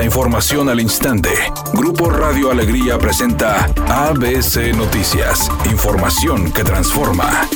La información al instante. Grupo Radio Alegría presenta ABC Noticias. Información que transforma.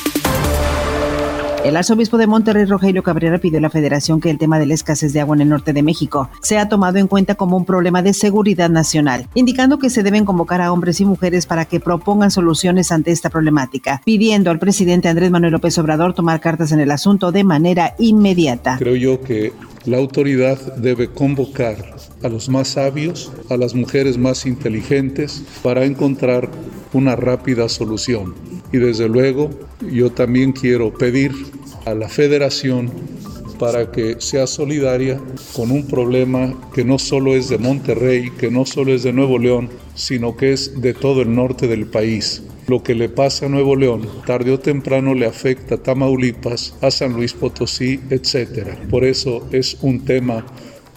El arzobispo de Monterrey, Rogelio Cabrera, pidió a la federación que el tema de la escasez de agua en el norte de México sea tomado en cuenta como un problema de seguridad nacional, indicando que se deben convocar a hombres y mujeres para que propongan soluciones ante esta problemática, pidiendo al presidente Andrés Manuel López Obrador tomar cartas en el asunto de manera inmediata. Creo yo que la autoridad debe convocar a los más sabios, a las mujeres más inteligentes, para encontrar una rápida solución. Y desde luego, yo también quiero pedir a la federación para que sea solidaria con un problema que no solo es de Monterrey, que no solo es de Nuevo León, sino que es de todo el norte del país. Lo que le pasa a Nuevo León, tarde o temprano le afecta a Tamaulipas, a San Luis Potosí, etc. Por eso es un tema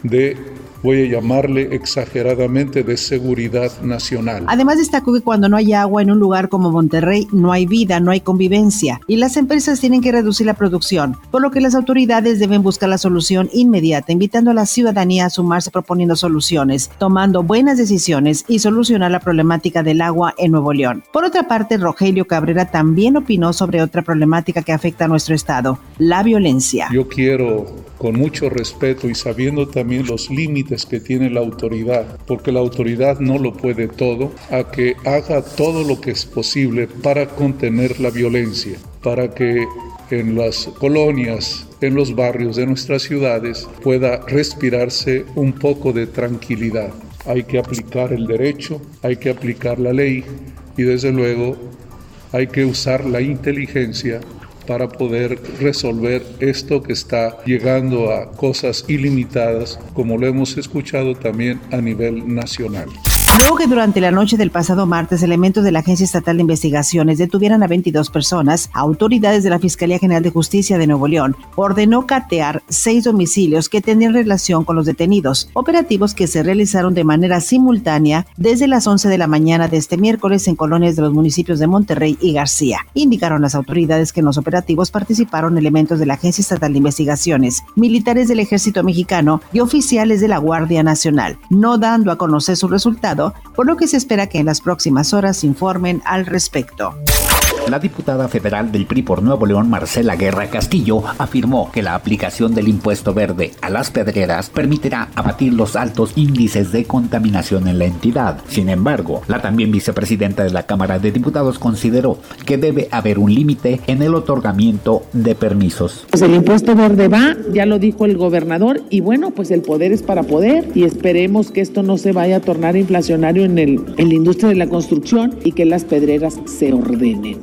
de voy a llamarle exageradamente de seguridad nacional. Además destacó que cuando no hay agua en un lugar como Monterrey, no hay vida, no hay convivencia y las empresas tienen que reducir la producción, por lo que las autoridades deben buscar la solución inmediata, invitando a la ciudadanía a sumarse proponiendo soluciones, tomando buenas decisiones y solucionar la problemática del agua en Nuevo León. Por otra parte, Rogelio Cabrera también opinó sobre otra problemática que afecta a nuestro estado, la violencia. Yo quiero con mucho respeto y sabiendo también los límites que tiene la autoridad, porque la autoridad no lo puede todo, a que haga todo lo que es posible para contener la violencia, para que en las colonias, en los barrios de nuestras ciudades pueda respirarse un poco de tranquilidad. Hay que aplicar el derecho, hay que aplicar la ley y desde luego hay que usar la inteligencia para poder resolver esto que está llegando a cosas ilimitadas, como lo hemos escuchado también a nivel nacional. Luego que durante la noche del pasado martes elementos de la Agencia Estatal de Investigaciones detuvieran a 22 personas, autoridades de la Fiscalía General de Justicia de Nuevo León ordenó catear seis domicilios que tenían relación con los detenidos, operativos que se realizaron de manera simultánea desde las 11 de la mañana de este miércoles en colonias de los municipios de Monterrey y García. Indicaron las autoridades que en los operativos participaron elementos de la Agencia Estatal de Investigaciones, militares del Ejército Mexicano y oficiales de la Guardia Nacional, no dando a conocer su por lo que se espera que en las próximas horas informen al respecto. La diputada federal del PRI por Nuevo León, Marcela Guerra Castillo, afirmó que la aplicación del impuesto verde a las pedreras permitirá abatir los altos índices de contaminación en la entidad. Sin embargo, la también vicepresidenta de la Cámara de Diputados consideró que debe haber un límite en el otorgamiento de permisos. Pues el impuesto verde va, ya lo dijo el gobernador, y bueno, pues el poder es para poder y esperemos que esto no se vaya a tornar en, el, en la industria de la construcción y que las pedreras se ordenen.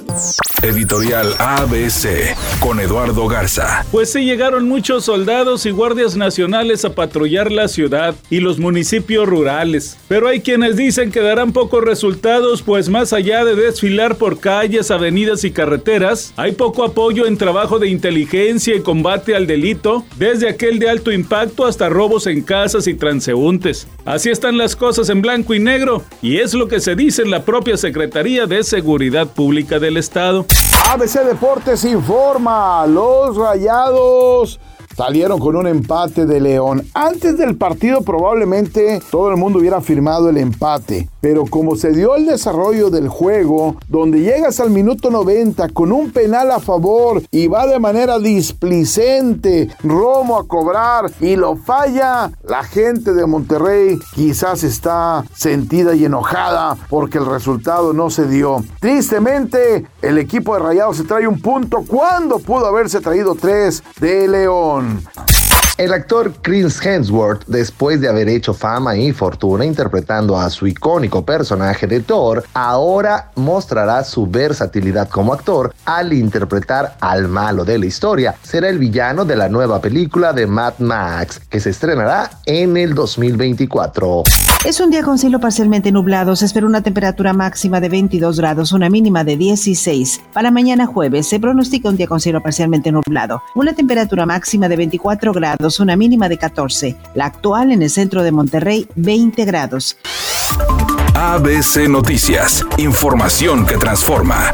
Editorial ABC con Eduardo Garza. Pues sí, llegaron muchos soldados y guardias nacionales a patrullar la ciudad y los municipios rurales. Pero hay quienes dicen que darán pocos resultados, pues más allá de desfilar por calles, avenidas y carreteras, hay poco apoyo en trabajo de inteligencia y combate al delito, desde aquel de alto impacto hasta robos en casas y transeúntes. Así están las cosas en blanco y negro, y es lo que se dice en la propia Secretaría de Seguridad Pública del Estado. ABC Deportes informa, los rayados salieron con un empate de León. Antes del partido probablemente todo el mundo hubiera firmado el empate, pero como se dio el desarrollo del juego, donde llegas al minuto 90 con un penal a favor y va de manera displicente Romo a cobrar y lo falla, la gente de Monterrey quizás está sentida y enojada porque el resultado no se dio. Tristemente, el equipo de Rayados se trae un punto cuando pudo haberse traído tres de León. El actor Chris Hemsworth, después de haber hecho fama y fortuna interpretando a su icónico personaje de Thor, ahora mostrará su versatilidad como actor al interpretar al malo de la historia. Será el villano de la nueva película de Mad Max, que se estrenará en el 2024. Es un día con cielo parcialmente nublado. Se espera una temperatura máxima de 22 grados, una mínima de 16. Para mañana jueves se pronostica un día con cielo parcialmente nublado. Una temperatura máxima de 24 una mínima de 14. La actual en el centro de Monterrey, 20 grados. ABC Noticias. Información que transforma.